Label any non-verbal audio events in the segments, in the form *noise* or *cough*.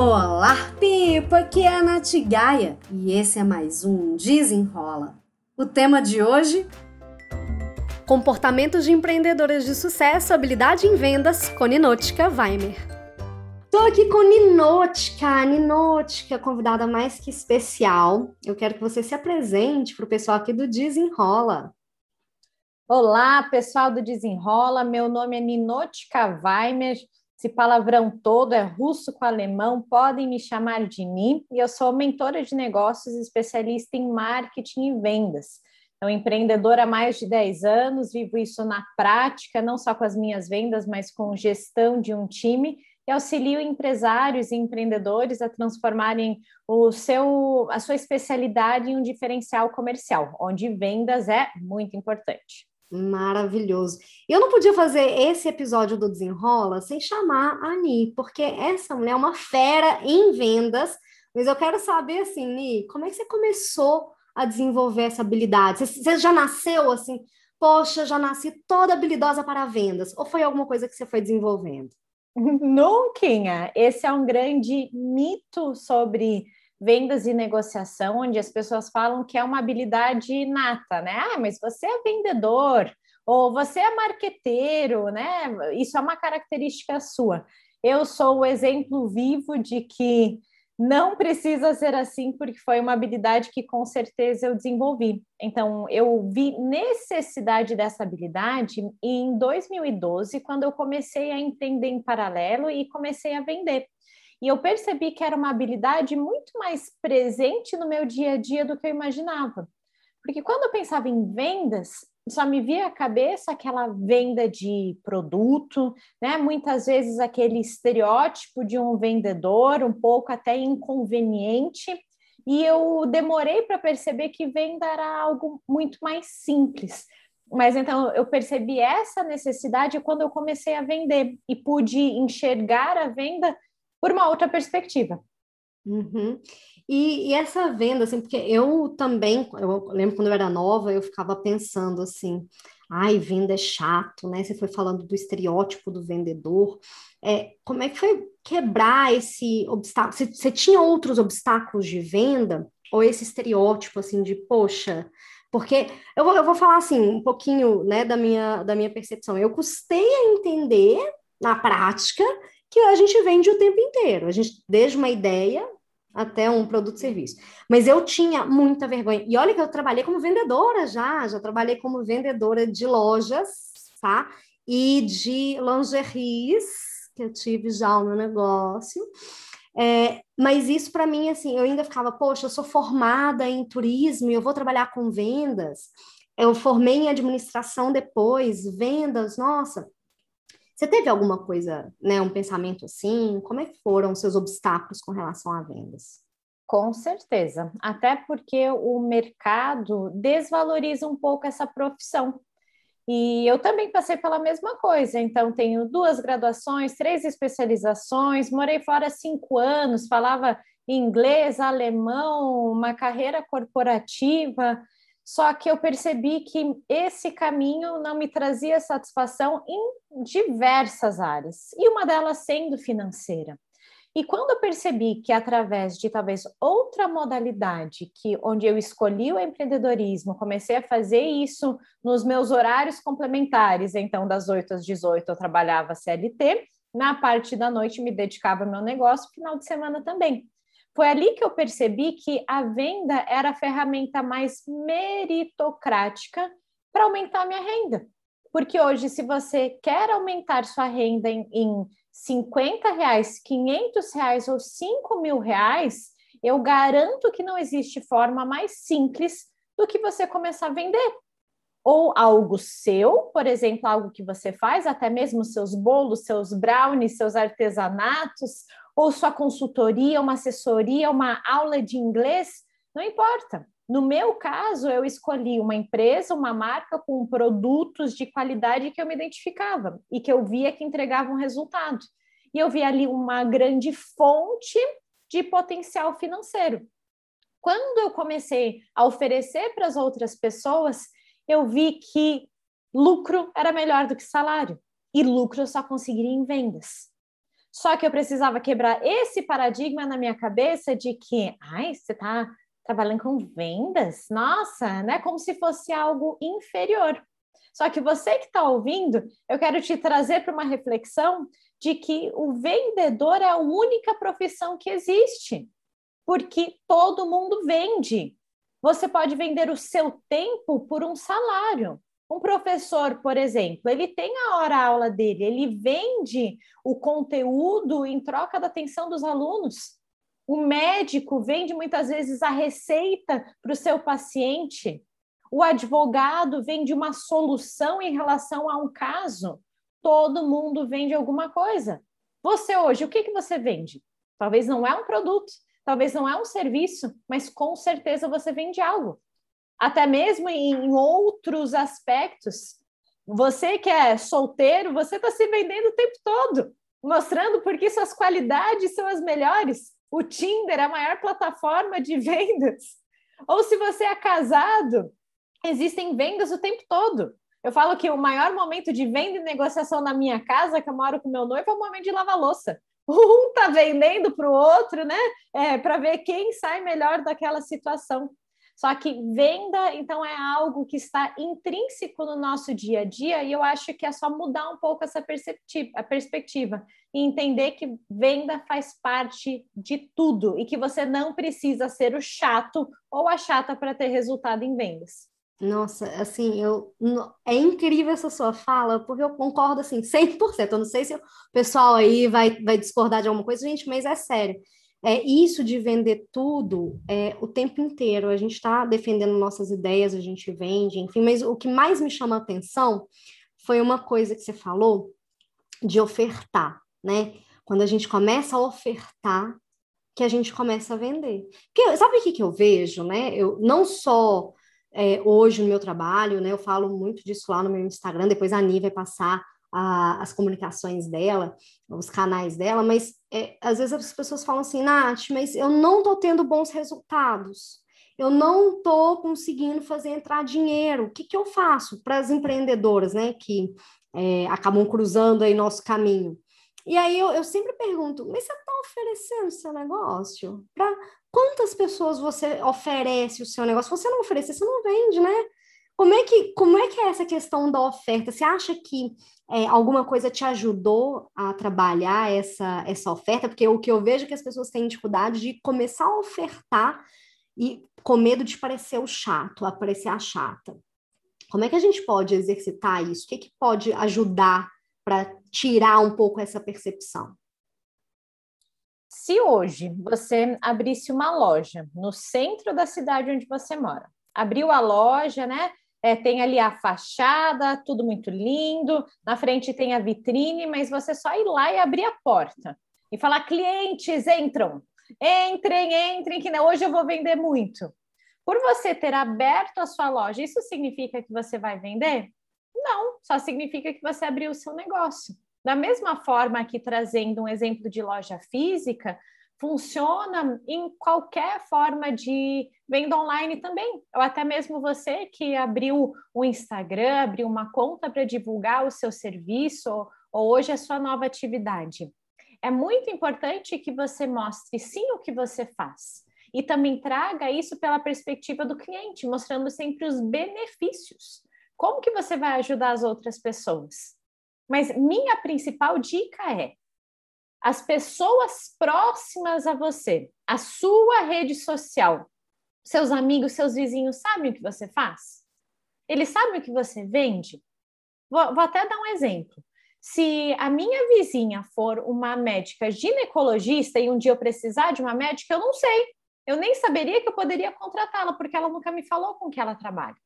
Olá, Pipa! Aqui é a Nath Gaia e esse é mais um Desenrola. O tema de hoje: Comportamentos de empreendedoras de sucesso, habilidade em vendas com Ninótica Weimer. Tô aqui com Ninótica, Ninótica, convidada mais que especial. Eu quero que você se apresente para o pessoal aqui do Desenrola. Olá, pessoal do Desenrola. Meu nome é Ninótica Weimer. Esse palavrão todo é russo com alemão, podem me chamar de Ni, e eu sou mentora de negócios especialista em marketing e vendas. Então, empreendedora há mais de 10 anos, vivo isso na prática, não só com as minhas vendas, mas com gestão de um time, e auxilio empresários e empreendedores a transformarem o seu, a sua especialidade em um diferencial comercial, onde vendas é muito importante. Maravilhoso. Eu não podia fazer esse episódio do Desenrola sem chamar a Ni, porque essa mulher é uma fera em vendas, mas eu quero saber, assim, Ni, como é que você começou a desenvolver essa habilidade? Você, você já nasceu assim, poxa, já nasci toda habilidosa para vendas, ou foi alguma coisa que você foi desenvolvendo? *laughs* Nunca! Esse é um grande mito sobre vendas e negociação, onde as pessoas falam que é uma habilidade inata, né? Ah, mas você é vendedor, ou você é marqueteiro, né? Isso é uma característica sua. Eu sou o exemplo vivo de que não precisa ser assim, porque foi uma habilidade que com certeza eu desenvolvi. Então, eu vi necessidade dessa habilidade em 2012, quando eu comecei a empreender em paralelo e comecei a vender. E eu percebi que era uma habilidade muito mais presente no meu dia a dia do que eu imaginava. Porque quando eu pensava em vendas, só me via à cabeça aquela venda de produto, né? Muitas vezes aquele estereótipo de um vendedor, um pouco até inconveniente. E eu demorei para perceber que venda era algo muito mais simples. Mas então eu percebi essa necessidade quando eu comecei a vender e pude enxergar a venda por uma outra perspectiva. Uhum. E, e, essa venda, assim, porque eu também, eu lembro quando eu era nova, eu ficava pensando assim, ai, venda é chato, né? Você foi falando do estereótipo do vendedor. É, como é que foi quebrar esse obstáculo? Você, você tinha outros obstáculos de venda? Ou esse estereótipo, assim, de, poxa, porque eu vou, eu vou falar assim, um pouquinho né, da, minha, da minha percepção. Eu custei a entender na prática que a gente vende o tempo inteiro. A gente, desde uma ideia até um produto serviço. Mas eu tinha muita vergonha. E olha que eu trabalhei como vendedora já, já trabalhei como vendedora de lojas, tá? E de lingeries, que eu tive já o meu negócio. É, mas isso para mim, assim, eu ainda ficava, poxa, eu sou formada em turismo e eu vou trabalhar com vendas. Eu formei em administração depois, vendas, nossa, você teve alguma coisa, né, um pensamento assim? Como é que foram os seus obstáculos com relação a vendas? Com certeza, até porque o mercado desvaloriza um pouco essa profissão. E eu também passei pela mesma coisa, então tenho duas graduações, três especializações, morei fora cinco anos, falava inglês, alemão, uma carreira corporativa, só que eu percebi que esse caminho não me trazia satisfação em diversas áreas, e uma delas sendo financeira. E quando eu percebi que através de talvez outra modalidade, que onde eu escolhi o empreendedorismo, comecei a fazer isso nos meus horários complementares, então das 8 às 18 eu trabalhava CLT, na parte da noite me dedicava ao meu negócio, final de semana também. Foi ali que eu percebi que a venda era a ferramenta mais meritocrática para aumentar a minha renda. Porque hoje, se você quer aumentar sua renda em, em 50 reais, 500 reais ou 5 mil reais, eu garanto que não existe forma mais simples do que você começar a vender. Ou algo seu, por exemplo, algo que você faz, até mesmo seus bolos, seus brownies, seus artesanatos, ou sua consultoria, uma assessoria, uma aula de inglês, não importa. No meu caso, eu escolhi uma empresa, uma marca com produtos de qualidade que eu me identificava e que eu via que entregavam resultado. E eu vi ali uma grande fonte de potencial financeiro. Quando eu comecei a oferecer para as outras pessoas, eu vi que lucro era melhor do que salário e lucro eu só conseguiria em vendas. Só que eu precisava quebrar esse paradigma na minha cabeça de que, ai, você está trabalhando com vendas? Nossa, né? Como se fosse algo inferior. Só que você que está ouvindo, eu quero te trazer para uma reflexão de que o vendedor é a única profissão que existe, porque todo mundo vende. Você pode vender o seu tempo por um salário. Um professor, por exemplo, ele tem a hora-aula dele, ele vende o conteúdo em troca da atenção dos alunos. O médico vende muitas vezes a receita para o seu paciente. O advogado vende uma solução em relação a um caso. Todo mundo vende alguma coisa. Você hoje, o que, que você vende? Talvez não é um produto, talvez não é um serviço, mas com certeza você vende algo até mesmo em outros aspectos. Você que é solteiro, você está se vendendo o tempo todo, mostrando porque suas qualidades são as melhores. O Tinder é a maior plataforma de *laughs* vendas. Ou se você é casado, existem vendas o tempo todo. Eu falo que o maior momento de venda e negociação na minha casa, que eu moro com meu noivo, é o momento de lavar louça. Um tá vendendo para o outro, né? É, para ver quem sai melhor daquela situação. Só que venda, então, é algo que está intrínseco no nosso dia a dia, e eu acho que é só mudar um pouco essa a perspectiva e entender que venda faz parte de tudo e que você não precisa ser o chato ou a chata para ter resultado em vendas. Nossa, assim, eu é incrível essa sua fala, porque eu concordo assim 100%. Eu não sei se o pessoal aí vai, vai discordar de alguma coisa, gente, mas é sério é isso de vender tudo é, o tempo inteiro. A gente está defendendo nossas ideias, a gente vende, enfim, mas o que mais me chama a atenção foi uma coisa que você falou de ofertar, né? Quando a gente começa a ofertar, que a gente começa a vender. Porque, sabe o que, que eu vejo, né? Eu não só é, hoje no meu trabalho, né? Eu falo muito disso lá no meu Instagram, depois a Ani vai passar a, as comunicações dela, os canais dela, mas é, às vezes as pessoas falam assim, Nath, mas eu não estou tendo bons resultados, eu não estou conseguindo fazer entrar dinheiro, o que, que eu faço para as empreendedoras, né, que é, acabam cruzando aí nosso caminho? E aí eu, eu sempre pergunto, mas você está oferecendo seu negócio? Para quantas pessoas você oferece o seu negócio? Você não oferecer, você não vende, né? Como é que, como é, que é essa questão da oferta? Você acha que é, alguma coisa te ajudou a trabalhar essa, essa oferta? Porque o que eu vejo é que as pessoas têm dificuldade de começar a ofertar e com medo de parecer o chato, aparecer a chata. Como é que a gente pode exercitar isso? O que, que pode ajudar para tirar um pouco essa percepção? Se hoje você abrisse uma loja no centro da cidade onde você mora, abriu a loja, né? É, tem ali a fachada, tudo muito lindo. Na frente tem a vitrine, mas você só ir lá e abrir a porta e falar: clientes entram, entrem, entrem, que hoje eu vou vender muito. Por você ter aberto a sua loja, isso significa que você vai vender? Não, só significa que você abriu o seu negócio. Da mesma forma que trazendo um exemplo de loja física, funciona em qualquer forma de venda online também. Ou até mesmo você que abriu o Instagram, abriu uma conta para divulgar o seu serviço ou, ou hoje a sua nova atividade. É muito importante que você mostre sim o que você faz e também traga isso pela perspectiva do cliente, mostrando sempre os benefícios. Como que você vai ajudar as outras pessoas? Mas minha principal dica é as pessoas próximas a você, a sua rede social, seus amigos, seus vizinhos sabem o que você faz? Eles sabem o que você vende? Vou, vou até dar um exemplo. Se a minha vizinha for uma médica ginecologista e um dia eu precisar de uma médica, eu não sei. Eu nem saberia que eu poderia contratá-la, porque ela nunca me falou com que ela trabalha.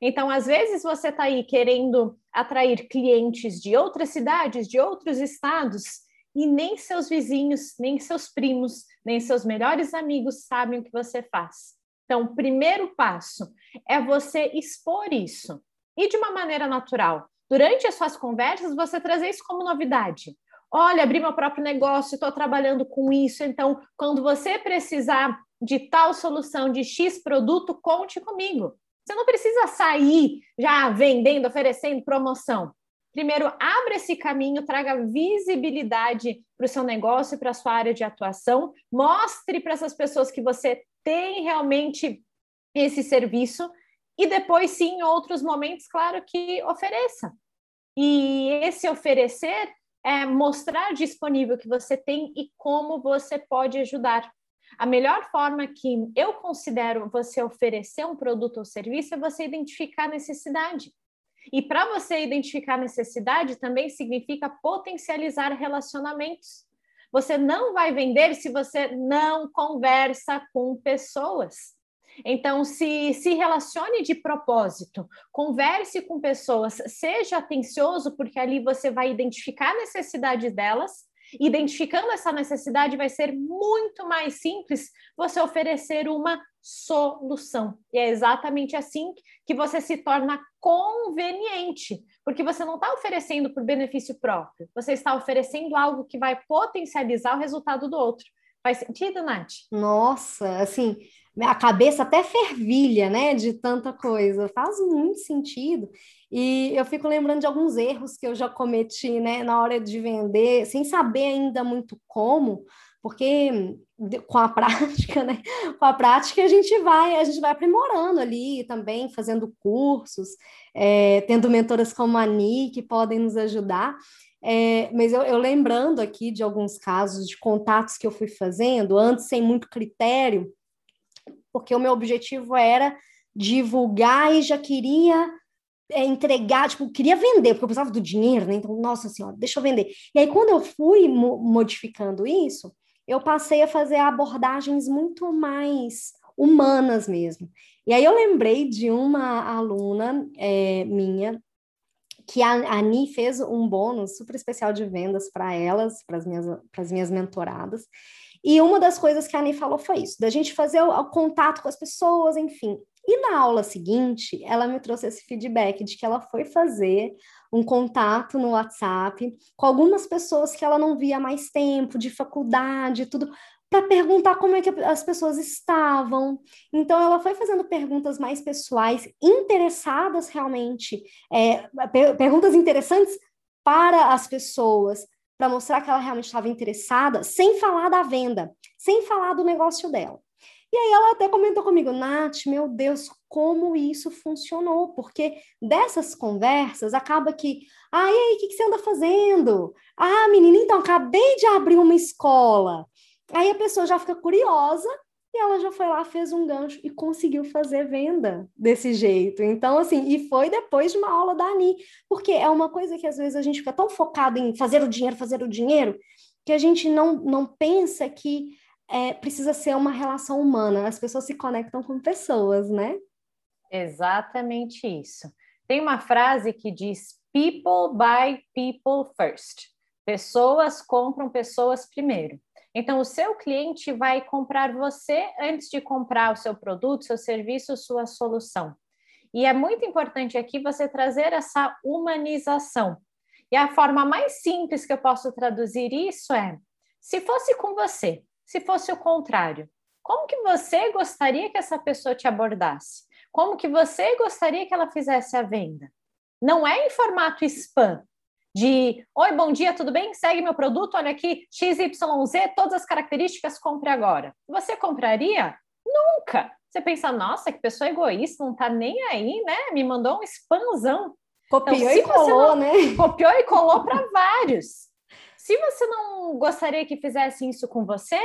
Então, às vezes, você está aí querendo atrair clientes de outras cidades, de outros estados, e nem seus vizinhos, nem seus primos, nem seus melhores amigos sabem o que você faz. Então, o primeiro passo é você expor isso e de uma maneira natural. Durante as suas conversas, você trazer isso como novidade. Olha, abri meu próprio negócio, estou trabalhando com isso. Então, quando você precisar de tal solução, de X produto, conte comigo. Você não precisa sair já vendendo, oferecendo promoção. Primeiro, abra esse caminho, traga visibilidade para o seu negócio e para a sua área de atuação. Mostre para essas pessoas que você tem realmente esse serviço. E depois, sim, em outros momentos, claro que ofereça. E esse oferecer é mostrar disponível que você tem e como você pode ajudar. A melhor forma que eu considero você oferecer um produto ou serviço é você identificar a necessidade. E para você identificar necessidade também significa potencializar relacionamentos. Você não vai vender se você não conversa com pessoas. Então, se, se relacione de propósito, converse com pessoas, seja atencioso, porque ali você vai identificar a necessidade delas Identificando essa necessidade, vai ser muito mais simples você oferecer uma solução. E é exatamente assim que você se torna conveniente, porque você não está oferecendo por benefício próprio, você está oferecendo algo que vai potencializar o resultado do outro. Faz sentido, Nath? Nossa, assim, a cabeça até fervilha, né, de tanta coisa. Faz muito sentido. E eu fico lembrando de alguns erros que eu já cometi, né, na hora de vender, sem saber ainda muito como, porque com a *laughs* prática, né, com a prática a gente vai, a gente vai aprimorando ali também, fazendo cursos, é, tendo mentoras como a Ni que podem nos ajudar. É, mas eu, eu lembrando aqui de alguns casos de contatos que eu fui fazendo, antes sem muito critério, porque o meu objetivo era divulgar e já queria é, entregar, tipo, queria vender, porque eu precisava do dinheiro, né? Então, nossa senhora, deixa eu vender. E aí, quando eu fui mo modificando isso, eu passei a fazer abordagens muito mais humanas mesmo. E aí eu lembrei de uma aluna é, minha que a Ani fez um bônus super especial de vendas para elas, para as minhas, minhas mentoradas. E uma das coisas que a Ani falou foi isso, da gente fazer o, o contato com as pessoas, enfim. E na aula seguinte, ela me trouxe esse feedback de que ela foi fazer um contato no WhatsApp com algumas pessoas que ela não via mais tempo, de faculdade, tudo, para perguntar como é que as pessoas estavam. Então, ela foi fazendo perguntas mais pessoais, interessadas realmente, é, perguntas interessantes para as pessoas, para mostrar que ela realmente estava interessada, sem falar da venda, sem falar do negócio dela. E aí ela até comentou comigo, Nath, meu Deus, como isso funcionou, porque dessas conversas acaba que, ah, e aí, o que, que você anda fazendo? Ah, menina, então, acabei de abrir uma escola. Aí a pessoa já fica curiosa e ela já foi lá, fez um gancho e conseguiu fazer venda desse jeito. Então, assim, e foi depois de uma aula da Ani, porque é uma coisa que às vezes a gente fica tão focado em fazer o dinheiro, fazer o dinheiro, que a gente não, não pensa que é, precisa ser uma relação humana. As pessoas se conectam com pessoas, né? Exatamente isso. Tem uma frase que diz: People buy people first. Pessoas compram pessoas primeiro. Então, o seu cliente vai comprar você antes de comprar o seu produto, seu serviço, sua solução. E é muito importante aqui você trazer essa humanização. E a forma mais simples que eu posso traduzir isso é: se fosse com você, se fosse o contrário? Como que você gostaria que essa pessoa te abordasse? Como que você gostaria que ela fizesse a venda? Não é em formato spam, de oi, bom dia, tudo bem? Segue meu produto, olha aqui, XYZ, todas as características, compre agora. Você compraria? Nunca. Você pensa, nossa, que pessoa egoísta, não tá nem aí, né? Me mandou um spamzão. Copiou então, e colou, não... né? *laughs* Copiou e colou para vários. Se você não gostaria que fizesse isso com você,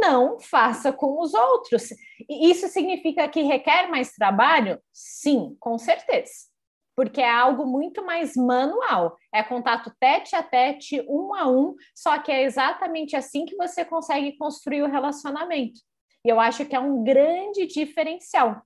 não faça com os outros. E isso significa que requer mais trabalho? Sim, com certeza. Porque é algo muito mais manual. É contato tete a tete, um a um, só que é exatamente assim que você consegue construir o relacionamento. E eu acho que é um grande diferencial.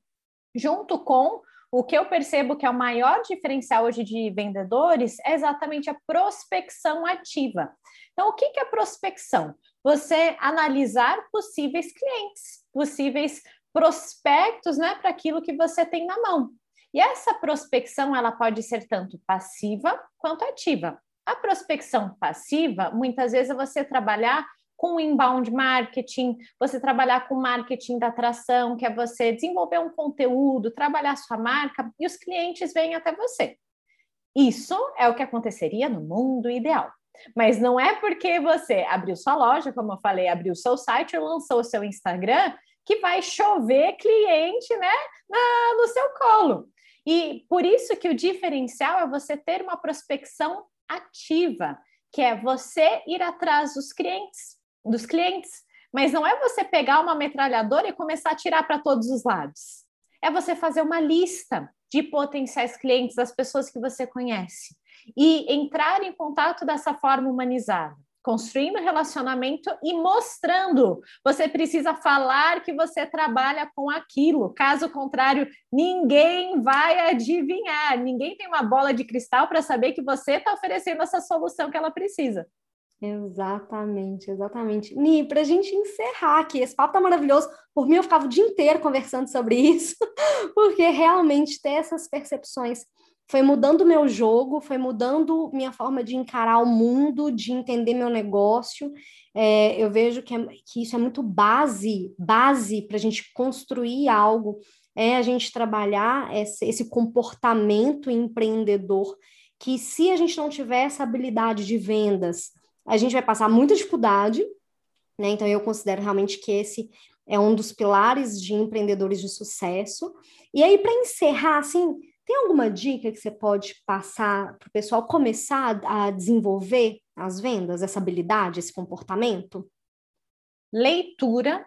Junto com o que eu percebo que é o maior diferencial hoje de vendedores é exatamente a prospecção ativa. Então, o que é prospecção? Você analisar possíveis clientes, possíveis prospectos né, para aquilo que você tem na mão. E essa prospecção ela pode ser tanto passiva quanto ativa. A prospecção passiva, muitas vezes, é você trabalhar com inbound marketing, você trabalhar com marketing da atração, que é você desenvolver um conteúdo, trabalhar sua marca e os clientes vêm até você. Isso é o que aconteceria no mundo ideal. Mas não é porque você abriu sua loja, como eu falei, abriu seu site ou lançou o seu Instagram, que vai chover cliente né, na, no seu colo. E por isso que o diferencial é você ter uma prospecção ativa, que é você ir atrás dos clientes, dos clientes. Mas não é você pegar uma metralhadora e começar a tirar para todos os lados. É você fazer uma lista de potenciais clientes, das pessoas que você conhece, e entrar em contato dessa forma humanizada construindo relacionamento e mostrando. Você precisa falar que você trabalha com aquilo. Caso contrário, ninguém vai adivinhar. Ninguém tem uma bola de cristal para saber que você está oferecendo essa solução que ela precisa. Exatamente, exatamente. Ni, para a gente encerrar aqui, esse papo tá maravilhoso. Por mim, eu ficava o dia inteiro conversando sobre isso, *laughs* porque realmente ter essas percepções foi mudando meu jogo, foi mudando minha forma de encarar o mundo, de entender meu negócio. É, eu vejo que, é, que isso é muito base, base para a gente construir algo, é a gente trabalhar esse, esse comportamento empreendedor, que se a gente não tiver essa habilidade de vendas, a gente vai passar muita dificuldade, né? Então eu considero realmente que esse é um dos pilares de empreendedores de sucesso. E aí, para encerrar, assim, tem alguma dica que você pode passar para o pessoal começar a desenvolver as vendas, essa habilidade, esse comportamento? Leitura.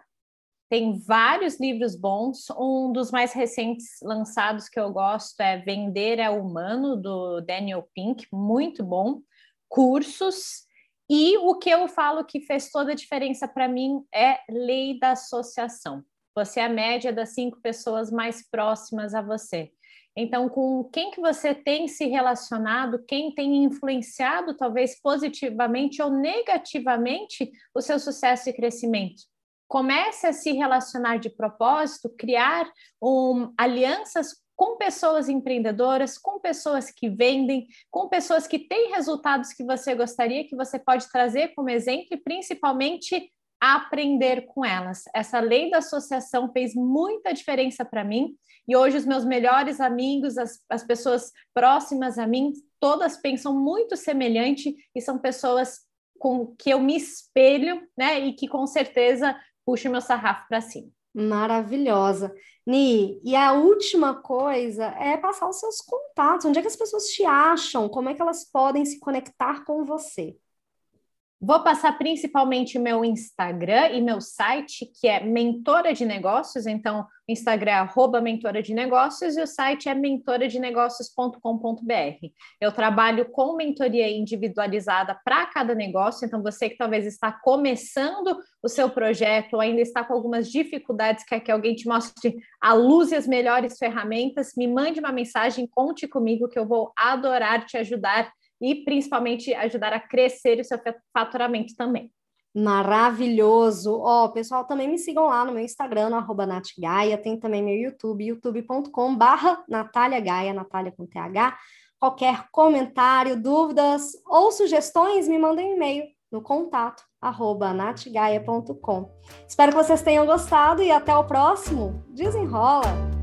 Tem vários livros bons. Um dos mais recentes lançados que eu gosto é Vender é Humano, do Daniel Pink, muito bom. Cursos. E o que eu falo que fez toda a diferença para mim é lei da associação. Você é a média das cinco pessoas mais próximas a você. Então, com quem que você tem se relacionado, quem tem influenciado, talvez positivamente ou negativamente, o seu sucesso e crescimento. Comece a se relacionar de propósito, criar um, alianças com pessoas empreendedoras, com pessoas que vendem, com pessoas que têm resultados que você gostaria, que você pode trazer como exemplo e principalmente aprender com elas. Essa lei da associação fez muita diferença para mim e hoje os meus melhores amigos, as, as pessoas próximas a mim, todas pensam muito semelhante e são pessoas com que eu me espelho, né? E que com certeza puxam meu sarrafo para cima. Maravilhosa. Ni, e a última coisa é passar os seus contatos. Onde é que as pessoas te acham? Como é que elas podem se conectar com você? Vou passar principalmente meu Instagram e meu site, que é Mentora de Negócios. Então, o Instagram é arroba Mentora de Negócios e o site é mentoradenegócios.com.br. Eu trabalho com mentoria individualizada para cada negócio. Então, você que talvez está começando o seu projeto ou ainda está com algumas dificuldades, quer que alguém te mostre a luz e as melhores ferramentas, me mande uma mensagem, conte comigo que eu vou adorar te ajudar e principalmente ajudar a crescer o seu faturamento também. Maravilhoso! Ó, oh, pessoal, também me sigam lá no meu Instagram, no arroba tem também meu YouTube, youtube.com barra Natália Gaia, Natália com TH. Qualquer comentário, dúvidas ou sugestões, me mandem um e-mail no contato arroba. Espero que vocês tenham gostado e até o próximo. Desenrola!